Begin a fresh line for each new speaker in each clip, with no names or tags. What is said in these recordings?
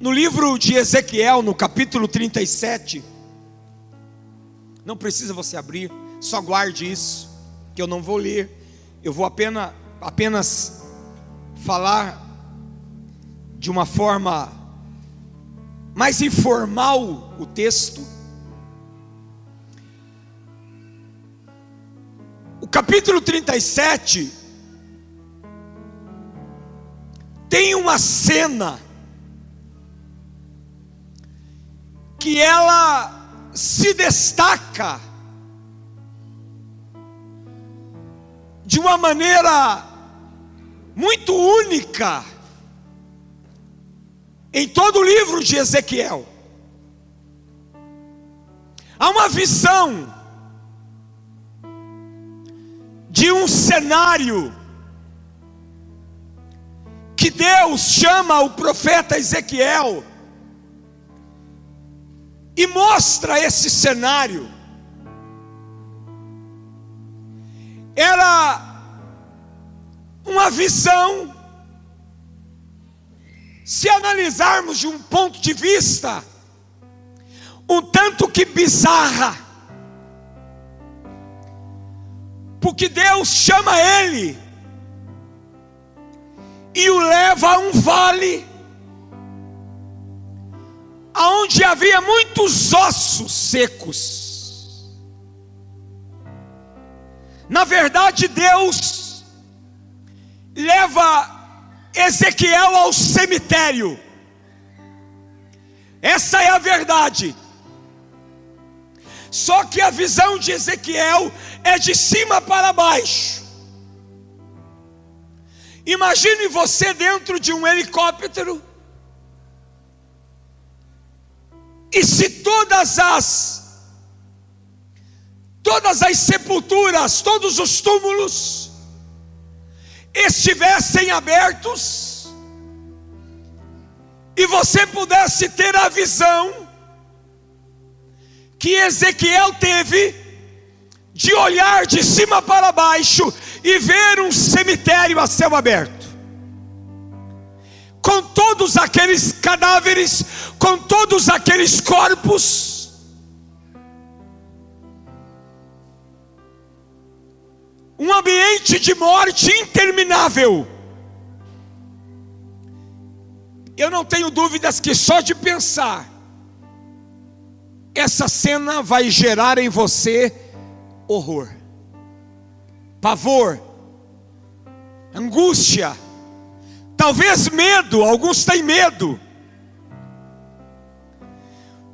No livro de Ezequiel, no capítulo 37, não precisa você abrir, só guarde isso, que eu não vou ler, eu vou apenas, apenas falar de uma forma mais informal o texto. O capítulo 37 tem uma cena que ela se destaca de uma maneira muito única em todo o livro de Ezequiel. Há uma visão de um cenário que Deus chama o profeta Ezequiel e mostra esse cenário. Era uma visão, se analisarmos de um ponto de vista um tanto que bizarra, porque Deus chama ele e o leva a um vale aonde havia muitos ossos secos. Na verdade, Deus leva Ezequiel ao cemitério. Essa é a verdade. Só que a visão de Ezequiel é de cima para baixo. Imagine você dentro de um helicóptero. E se todas as todas as sepulturas, todos os túmulos estivessem abertos e você pudesse ter a visão que Ezequiel teve de olhar de cima para baixo e ver um cemitério a céu aberto, com todos aqueles cadáveres, com todos aqueles corpos, um ambiente de morte interminável. Eu não tenho dúvidas que só de pensar, essa cena vai gerar em você horror pavor, angústia, talvez medo, alguns têm medo.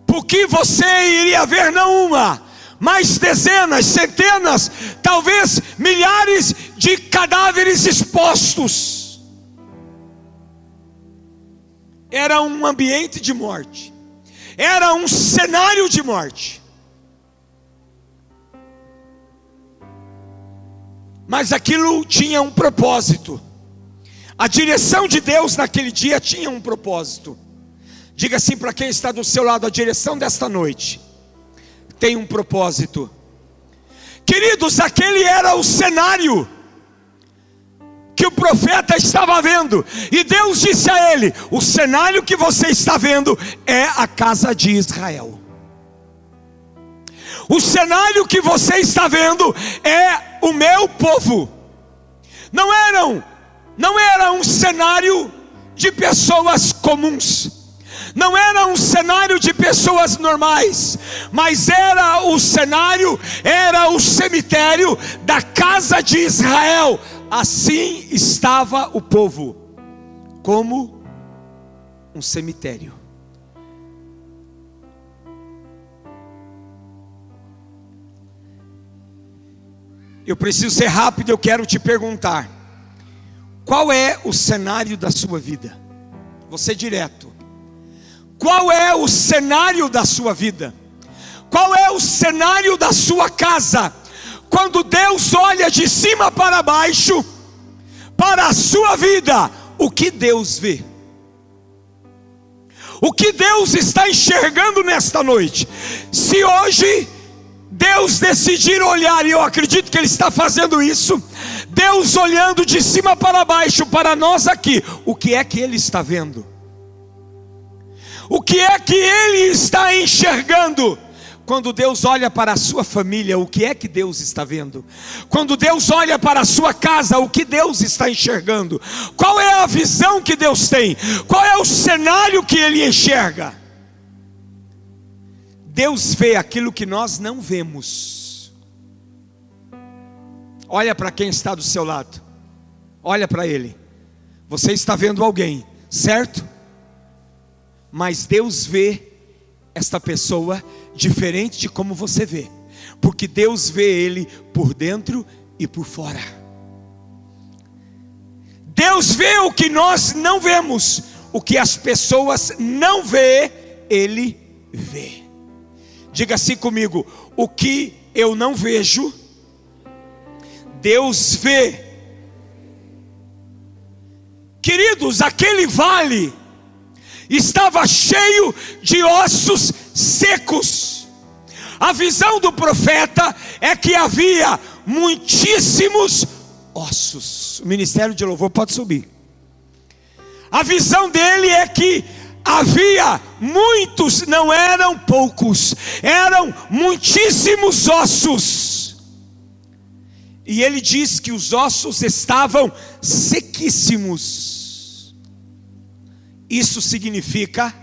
Porque você iria ver não uma, mas dezenas, centenas, talvez milhares de cadáveres expostos. Era um ambiente de morte, era um cenário de morte. Mas aquilo tinha um propósito. A direção de Deus naquele dia tinha um propósito. Diga assim para quem está do seu lado: a direção desta noite tem um propósito. Queridos, aquele era o cenário que o profeta estava vendo, e Deus disse a ele: O cenário que você está vendo é a casa de Israel. O cenário que você está vendo é o meu povo. Não eram, não era um cenário de pessoas comuns. Não era um cenário de pessoas normais, mas era o cenário, era o cemitério da casa de Israel. Assim estava o povo, como um cemitério. Eu preciso ser rápido, eu quero te perguntar: qual é o cenário da sua vida? Você direto. Qual é o cenário da sua vida? Qual é o cenário da sua casa? Quando Deus olha de cima para baixo para a sua vida, o que Deus vê? O que Deus está enxergando nesta noite? Se hoje Deus decidir olhar, e eu acredito que Ele está fazendo isso, Deus olhando de cima para baixo para nós aqui, o que é que Ele está vendo? O que é que ele está enxergando? Quando Deus olha para a sua família, o que é que Deus está vendo? Quando Deus olha para a sua casa, o que Deus está enxergando? Qual é a visão que Deus tem? Qual é o cenário que ele enxerga? Deus vê aquilo que nós não vemos. Olha para quem está do seu lado. Olha para ele. Você está vendo alguém, certo? Mas Deus vê esta pessoa diferente de como você vê, porque Deus vê ele por dentro e por fora. Deus vê o que nós não vemos, o que as pessoas não vê, ele vê. Diga assim comigo: o que eu não vejo, Deus vê. Queridos, aquele vale estava cheio de ossos secos. A visão do profeta é que havia muitíssimos ossos. O ministério de louvor pode subir. A visão dele é que havia muitos, não eram poucos, eram muitíssimos ossos. E ele diz que os ossos estavam sequíssimos. Isso significa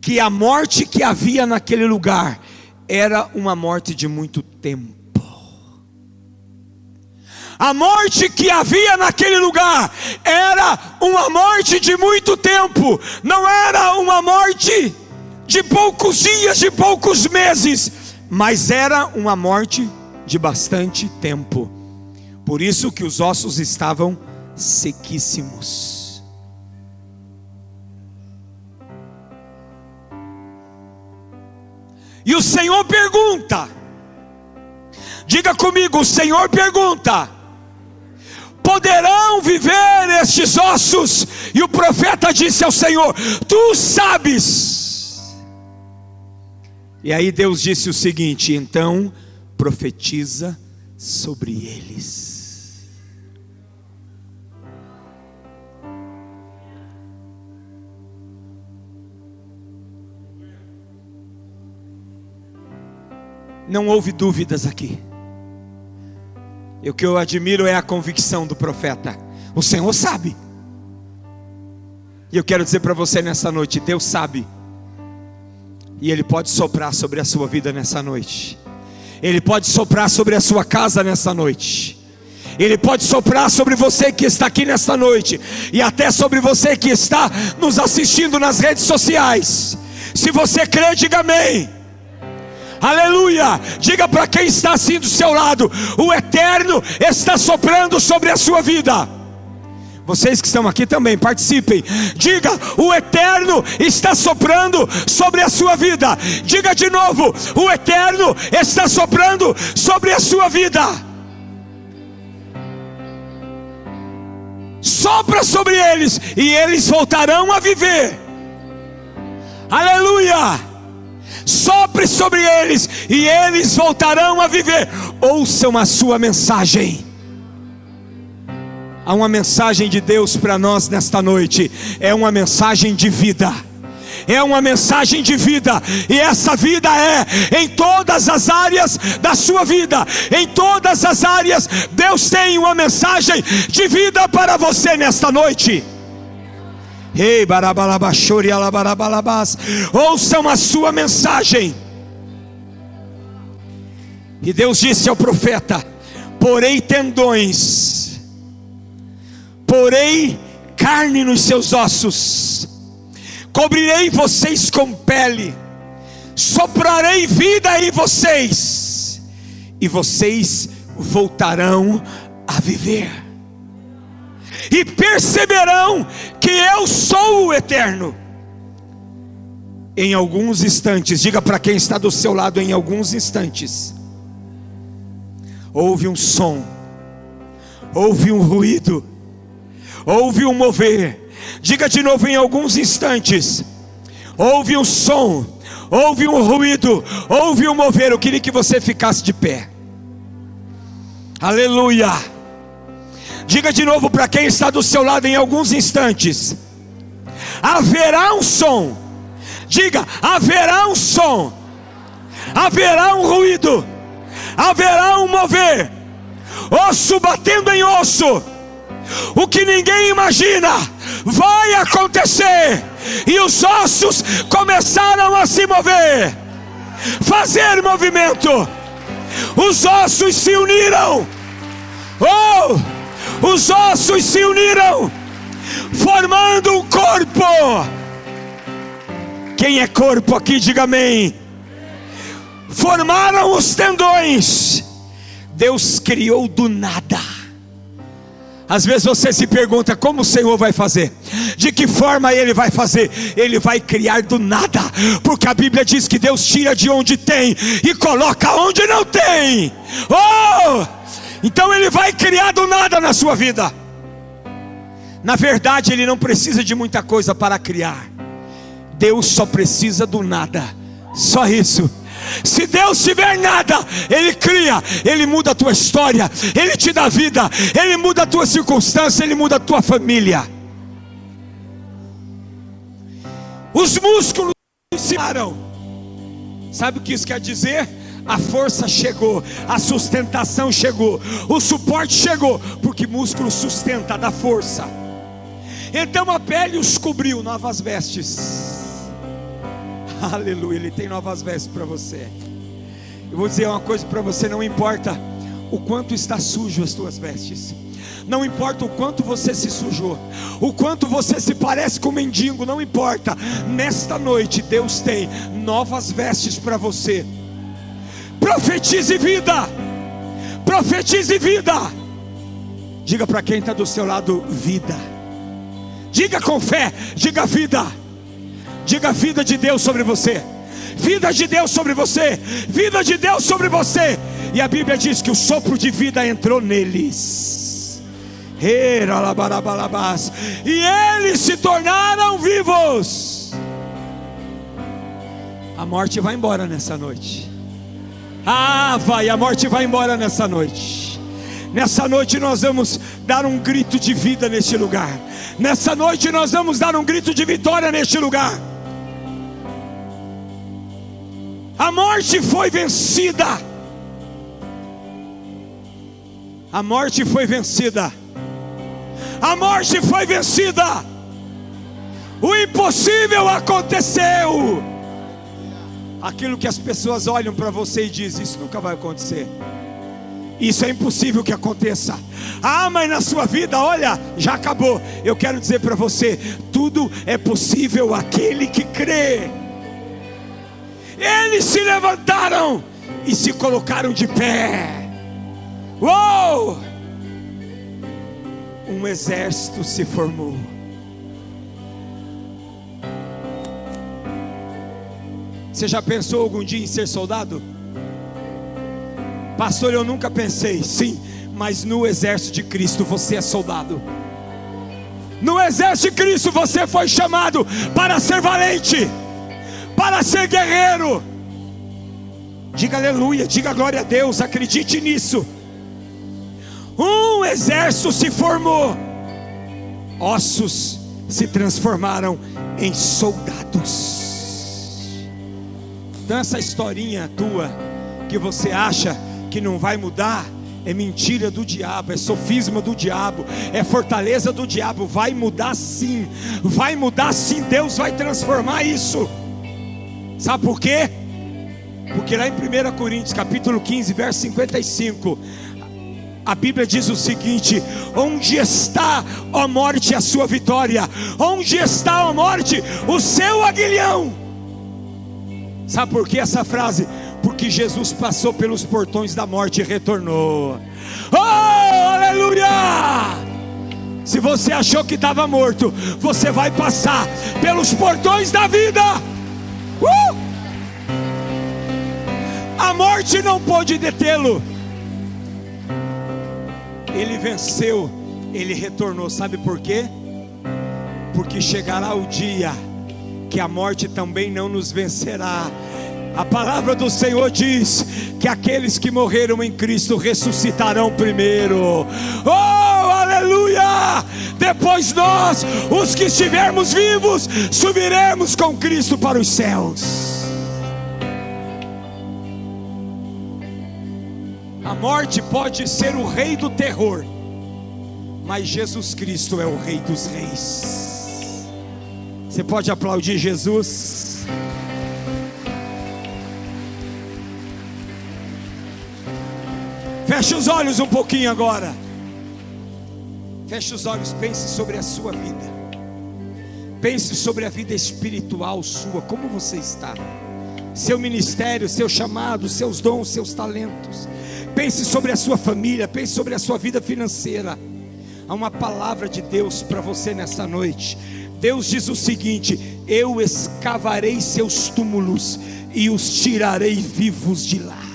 que a morte que havia naquele lugar era uma morte de muito tempo. A morte que havia naquele lugar era uma morte de muito tempo, não era uma morte de poucos dias, de poucos meses, mas era uma morte de bastante tempo. Por isso que os ossos estavam sequíssimos. E o Senhor pergunta: diga comigo, o Senhor pergunta: poderão viver estes ossos? E o profeta disse ao Senhor: Tu sabes. E aí Deus disse o seguinte: então profetiza sobre eles. Não houve dúvidas aqui. E o que eu admiro é a convicção do profeta. O Senhor sabe. E eu quero dizer para você nessa noite: Deus sabe. E Ele pode soprar sobre a sua vida nessa noite. Ele pode soprar sobre a sua casa nessa noite. Ele pode soprar sobre você que está aqui nessa noite. E até sobre você que está nos assistindo nas redes sociais. Se você crê, diga amém. Aleluia! Diga para quem está assim do seu lado: o eterno está soprando sobre a sua vida. Vocês que estão aqui também, participem. Diga: o eterno está soprando sobre a sua vida. Diga de novo: o eterno está soprando sobre a sua vida. Sopra sobre eles e eles voltarão a viver. Aleluia! sopre sobre eles e eles voltarão a viver. Ouçam a sua mensagem. Há uma mensagem de Deus para nós nesta noite, é uma mensagem de vida. É uma mensagem de vida, e essa vida é em todas as áreas da sua vida, em todas as áreas, Deus tem uma mensagem de vida para você nesta noite. Ei, barabalabachori alabarabalabás. Ouçam a sua mensagem. E Deus disse ao profeta: Porei tendões, porei carne nos seus ossos, cobrirei vocês com pele, soprarei vida em vocês, e vocês voltarão a viver. E perceberão que eu sou o eterno. Em alguns instantes, diga para quem está do seu lado, em alguns instantes, houve um som, houve um ruído, houve um mover. Diga de novo, em alguns instantes, houve um som, houve um ruído, houve um mover. Eu queria que você ficasse de pé. Aleluia. Diga de novo para quem está do seu lado em alguns instantes: haverá um som, Diga: haverá um som, haverá um ruído, haverá um mover, osso batendo em osso. O que ninguém imagina vai acontecer, e os ossos começaram a se mover, fazer movimento. Os ossos se uniram. Oh, os ossos se uniram, formando um corpo. Quem é corpo aqui, diga amém. Formaram os tendões. Deus criou do nada. Às vezes você se pergunta como o Senhor vai fazer, de que forma Ele vai fazer, Ele vai criar do nada, porque a Bíblia diz que Deus tira de onde tem e coloca onde não tem. Oh! Então Ele vai criar do nada na sua vida. Na verdade, Ele não precisa de muita coisa para criar, Deus só precisa do nada, só isso. Se Deus tiver nada, Ele cria, Ele muda a tua história, Ele te dá vida, Ele muda a tua circunstância, Ele muda a tua família. Os músculos ensinaram. Sabe o que isso quer dizer? A força chegou, a sustentação chegou, o suporte chegou, porque músculo sustenta, dá força. Então a pele os cobriu, novas vestes. Aleluia, Ele tem novas vestes para você. Eu vou dizer uma coisa para você: não importa o quanto está sujo as tuas vestes, não importa o quanto você se sujou, o quanto você se parece com um mendigo, não importa. Nesta noite, Deus tem novas vestes para você. Profetize vida, profetize vida. Diga para quem está do seu lado: vida. Diga com fé, diga vida. Diga vida de Deus sobre você. Vida de Deus sobre você. Vida de Deus sobre você. E a Bíblia diz que o sopro de vida entrou neles. E eles se tornaram vivos. A morte vai embora nessa noite. Ah, vai, a morte vai embora nessa noite. Nessa noite nós vamos dar um grito de vida neste lugar. Nessa noite nós vamos dar um grito de vitória neste lugar. A morte foi vencida. A morte foi vencida. A morte foi vencida. O impossível aconteceu. Aquilo que as pessoas olham para você e dizem: Isso nunca vai acontecer. Isso é impossível que aconteça. Ah, mas na sua vida, olha, já acabou. Eu quero dizer para você: tudo é possível aquele que crê. Eles se levantaram e se colocaram de pé. Uou! Um exército se formou. Você já pensou algum dia em ser soldado? Pastor, eu nunca pensei. Sim, mas no exército de Cristo você é soldado. No exército de Cristo você foi chamado para ser valente para ser guerreiro. Diga aleluia, diga glória a Deus, acredite nisso. Um exército se formou, ossos se transformaram em soldados. Então, essa historinha tua que você acha que não vai mudar, é mentira do diabo, é sofisma do diabo, é fortaleza do diabo. Vai mudar sim, vai mudar sim. Deus vai transformar isso. Sabe por quê? Porque lá em 1 Coríntios, capítulo 15, verso 55, a Bíblia diz o seguinte: Onde está, ó morte, a sua vitória? Onde está, ó morte, o seu aguilhão? Sabe por que essa frase? Porque Jesus passou pelos portões da morte e retornou. Oh, aleluia! Se você achou que estava morto, você vai passar pelos portões da vida. Uh! A morte não pôde detê-lo. Ele venceu, ele retornou. Sabe por quê? Porque chegará o dia que a morte também não nos vencerá. A palavra do Senhor diz que aqueles que morreram em Cristo ressuscitarão primeiro. Oh, aleluia! Depois nós, os que estivermos vivos, subiremos com Cristo para os céus. A morte pode ser o rei do terror, mas Jesus Cristo é o Rei dos Reis. Você pode aplaudir Jesus? Feche os olhos um pouquinho agora. Feche os olhos, pense sobre a sua vida. Pense sobre a vida espiritual sua, como você está. Seu ministério, seu chamado, seus dons, seus talentos. Pense sobre a sua família, pense sobre a sua vida financeira. Há uma palavra de Deus para você nesta noite. Deus diz o seguinte: Eu escavarei seus túmulos e os tirarei vivos de lá.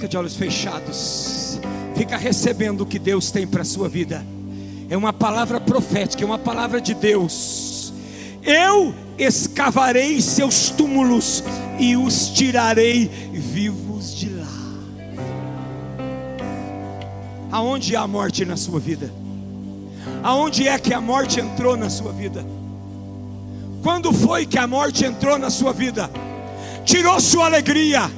Fica de olhos fechados. Fica recebendo o que Deus tem para a sua vida. É uma palavra profética, é uma palavra de Deus. Eu escavarei seus túmulos e os tirarei vivos de lá. Aonde há morte na sua vida? Aonde é que a morte entrou na sua vida? Quando foi que a morte entrou na sua vida? Tirou sua alegria,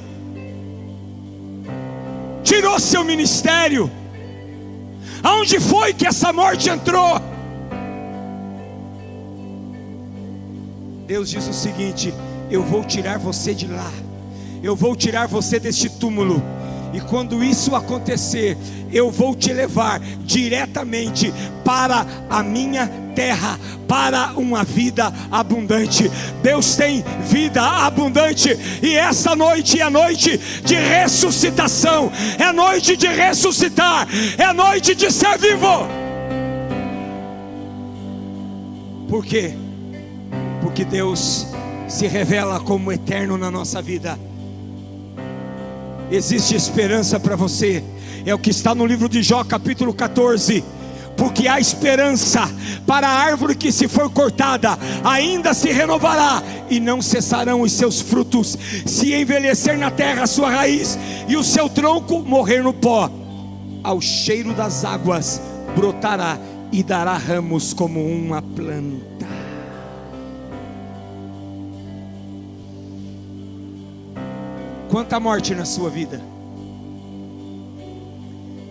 tirou seu ministério. Aonde foi que essa morte entrou? Deus diz o seguinte: Eu vou tirar você de lá, eu vou tirar você deste túmulo, e quando isso acontecer, eu vou te levar diretamente para a minha terra, para uma vida abundante. Deus tem vida abundante, e essa noite é noite de ressuscitação, é noite de ressuscitar, é noite de ser vivo. Por quê? Porque Deus se revela como eterno na nossa vida. Existe esperança para você. É o que está no livro de Jó, capítulo 14 porque há esperança para a árvore que se for cortada, ainda se renovará e não cessarão os seus frutos, se envelhecer na terra a sua raiz e o seu tronco morrer no pó, ao cheiro das águas brotará e dará ramos como uma planta. Quanta morte na sua vida?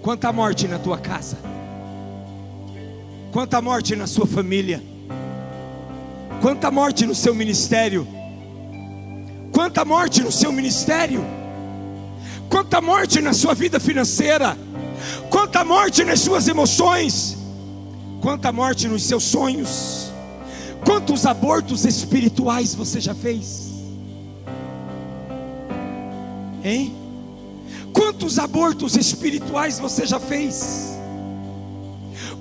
Quanta morte na tua casa? Quanta morte na sua família? Quanta morte no seu ministério? Quanta morte no seu ministério? Quanta morte na sua vida financeira? Quanta morte nas suas emoções? Quanta morte nos seus sonhos? Quantos abortos espirituais você já fez? Hein? Quantos abortos espirituais você já fez?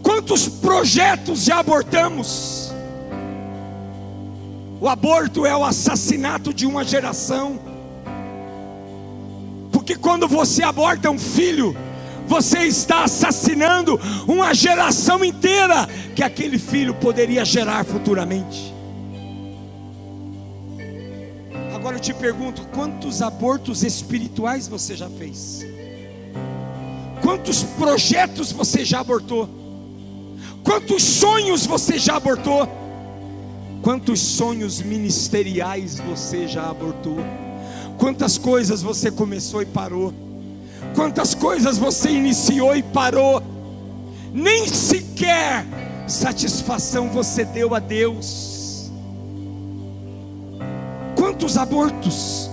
Quantos projetos já abortamos? O aborto é o assassinato de uma geração. Porque quando você aborta um filho, você está assassinando uma geração inteira que aquele filho poderia gerar futuramente. Agora eu te pergunto: quantos abortos espirituais você já fez? Quantos projetos você já abortou? Quantos sonhos você já abortou? Quantos sonhos ministeriais você já abortou? Quantas coisas você começou e parou? Quantas coisas você iniciou e parou? Nem sequer satisfação você deu a Deus. Quantos abortos?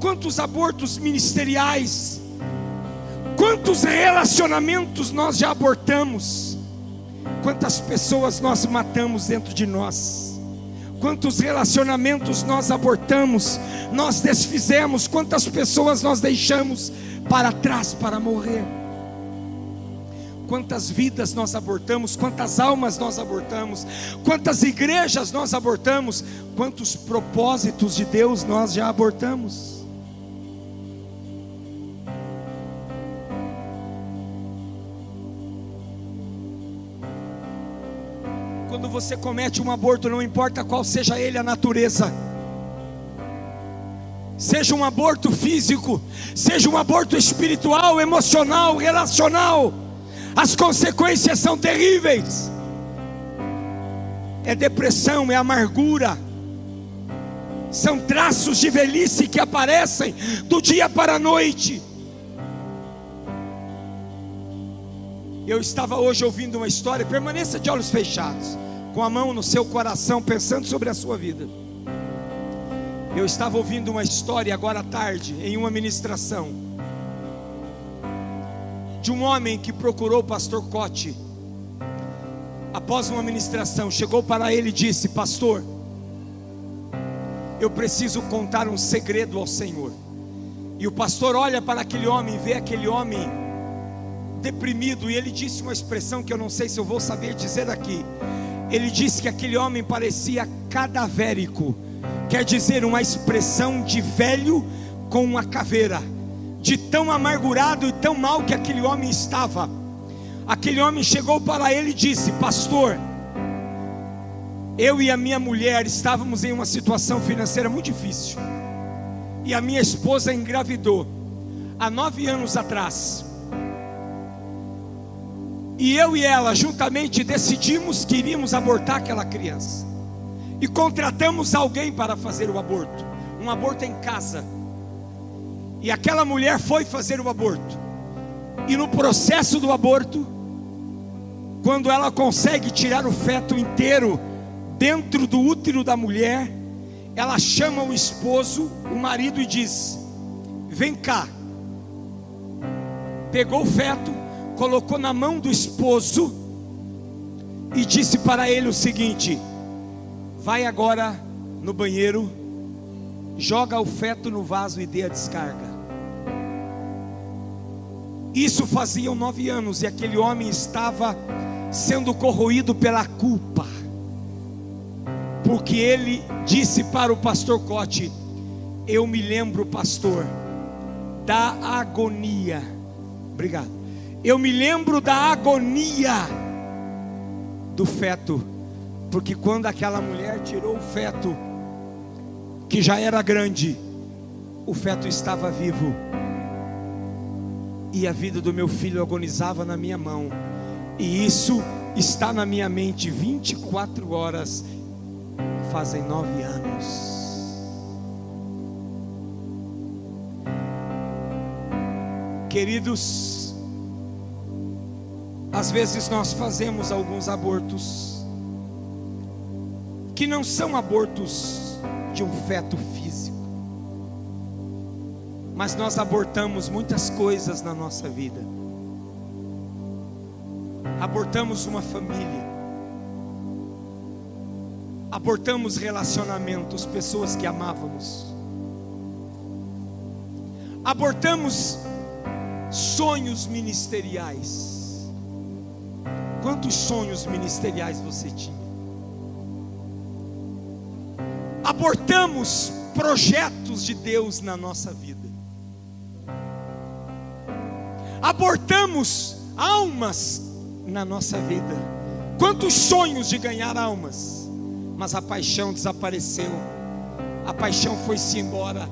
Quantos abortos ministeriais? Quantos relacionamentos nós já abortamos? Quantas pessoas nós matamos dentro de nós? Quantos relacionamentos nós abortamos, nós desfizemos? Quantas pessoas nós deixamos para trás para morrer? quantas vidas nós abortamos, quantas almas nós abortamos, quantas igrejas nós abortamos, quantos propósitos de Deus nós já abortamos. Você comete um aborto, não importa qual seja ele a natureza, seja um aborto físico, seja um aborto espiritual, emocional, relacional, as consequências são terríveis. É depressão, é amargura, são traços de velhice que aparecem do dia para a noite. Eu estava hoje ouvindo uma história, permaneça de olhos fechados, com a mão no seu coração, pensando sobre a sua vida. Eu estava ouvindo uma história agora à tarde, em uma ministração, de um homem que procurou o pastor Cote. Após uma ministração, chegou para ele e disse: Pastor, eu preciso contar um segredo ao Senhor. E o pastor olha para aquele homem, vê aquele homem deprimido, e ele disse uma expressão que eu não sei se eu vou saber dizer aqui. Ele disse que aquele homem parecia cadavérico, quer dizer, uma expressão de velho com uma caveira, de tão amargurado e tão mal que aquele homem estava. Aquele homem chegou para ele e disse: Pastor, eu e a minha mulher estávamos em uma situação financeira muito difícil, e a minha esposa engravidou há nove anos atrás. E eu e ela juntamente decidimos que iríamos abortar aquela criança. E contratamos alguém para fazer o aborto. Um aborto em casa. E aquela mulher foi fazer o aborto. E no processo do aborto, quando ela consegue tirar o feto inteiro dentro do útero da mulher, ela chama o esposo, o marido, e diz: Vem cá. Pegou o feto, colocou na mão do esposo e disse para ele o seguinte: Vai agora no banheiro, joga o feto no vaso e dê a descarga. Isso faziam nove anos e aquele homem estava sendo corroído pela culpa, porque ele disse para o pastor Cote: Eu me lembro, pastor, da agonia. Obrigado eu me lembro da agonia do feto, porque quando aquela mulher tirou o feto, que já era grande, o feto estava vivo, e a vida do meu filho agonizava na minha mão, e isso está na minha mente 24 horas, fazem nove anos. Queridos, às vezes nós fazemos alguns abortos que não são abortos de um feto físico, mas nós abortamos muitas coisas na nossa vida. Abortamos uma família, abortamos relacionamentos, pessoas que amávamos, abortamos sonhos ministeriais. Quantos sonhos ministeriais você tinha? Abortamos projetos de Deus na nossa vida. Abortamos almas na nossa vida. Quantos sonhos de ganhar almas, mas a paixão desapareceu. A paixão foi-se embora.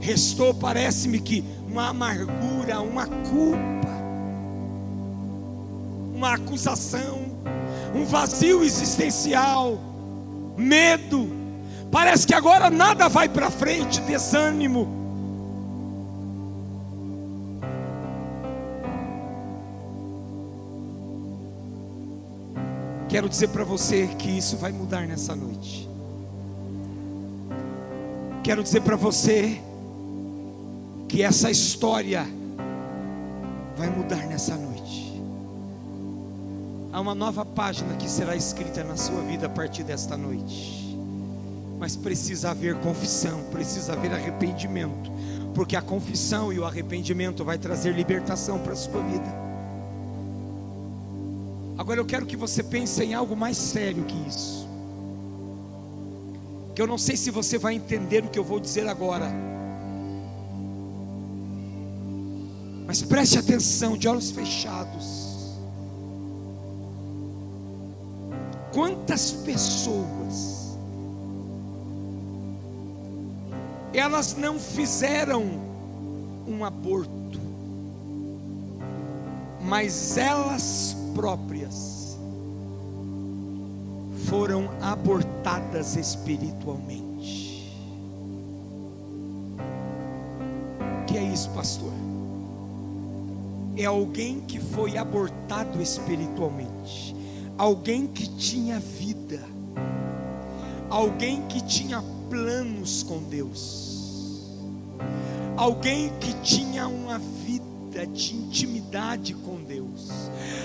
Restou, parece-me que uma amargura, uma culpa uma acusação, um vazio existencial, medo. Parece que agora nada vai para frente, desânimo. Quero dizer para você que isso vai mudar nessa noite. Quero dizer para você que essa história vai mudar nessa noite. Há uma nova página que será escrita na sua vida a partir desta noite. Mas precisa haver confissão, precisa haver arrependimento, porque a confissão e o arrependimento vai trazer libertação para a sua vida. Agora eu quero que você pense em algo mais sério que isso. Que eu não sei se você vai entender o que eu vou dizer agora. Mas preste atenção, de olhos fechados. Quantas pessoas elas não fizeram um aborto, mas elas próprias foram abortadas espiritualmente. O que é isso, pastor? É alguém que foi abortado espiritualmente, alguém que tinha vida, alguém que tinha planos com Deus, alguém que tinha uma vida de intimidade com Deus,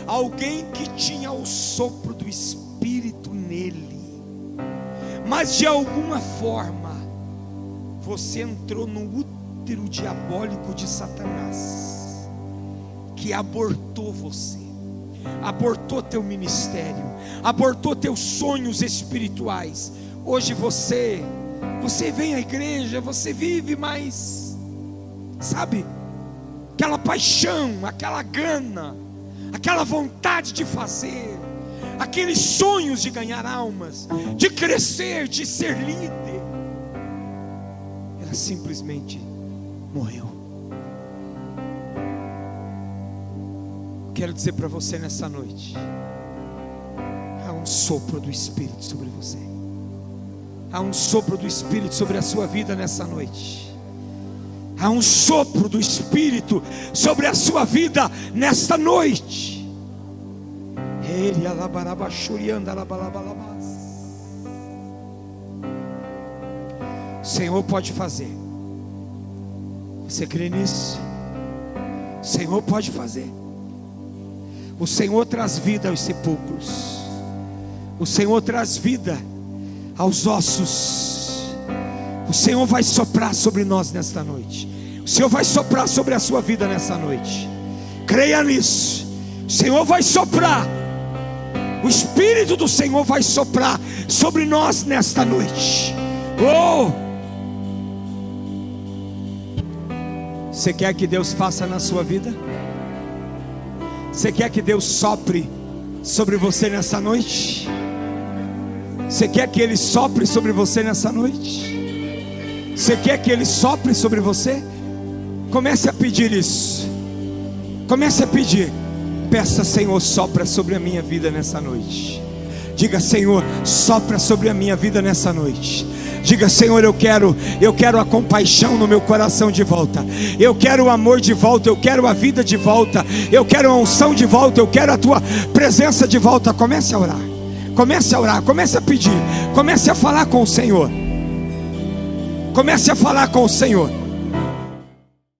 alguém que tinha o sopro do Espírito nele, mas de alguma forma você entrou no útero diabólico de Satanás, que abortou você, abortou teu ministério, abortou teus sonhos espirituais. Hoje você você vem à igreja, você vive, mas sabe, aquela paixão, aquela gana, aquela vontade de fazer, aqueles sonhos de ganhar almas, de crescer, de ser líder, ela simplesmente morreu. Quero dizer para você nessa noite: há um sopro do Espírito sobre você. Há um sopro do Espírito sobre a sua vida nessa noite. Há um sopro do Espírito sobre a sua vida nesta noite. Ele O Senhor pode fazer. Você crê nisso? O Senhor pode fazer. O Senhor traz vida aos sepulcros. O Senhor traz vida aos ossos. O Senhor vai soprar sobre nós nesta noite. O Senhor vai soprar sobre a sua vida nessa noite. Creia nisso. O Senhor vai soprar. O Espírito do Senhor vai soprar sobre nós nesta noite. Oh! Você quer que Deus faça na sua vida? Você quer que Deus sopre sobre você nessa noite? Você quer que Ele sopre sobre você nessa noite? Você quer que Ele sopre sobre você? Comece a pedir isso. Comece a pedir. Peça, Senhor, sopra sobre a minha vida nessa noite. Diga, Senhor, sopra sobre a minha vida nessa noite. Diga, Senhor, eu quero, eu quero a compaixão no meu coração de volta. Eu quero o amor de volta, eu quero a vida de volta. Eu quero a unção de volta, eu quero a tua presença de volta. Comece a orar. Comece a orar, comece a pedir, comece a falar com o Senhor. Comece a falar com o Senhor.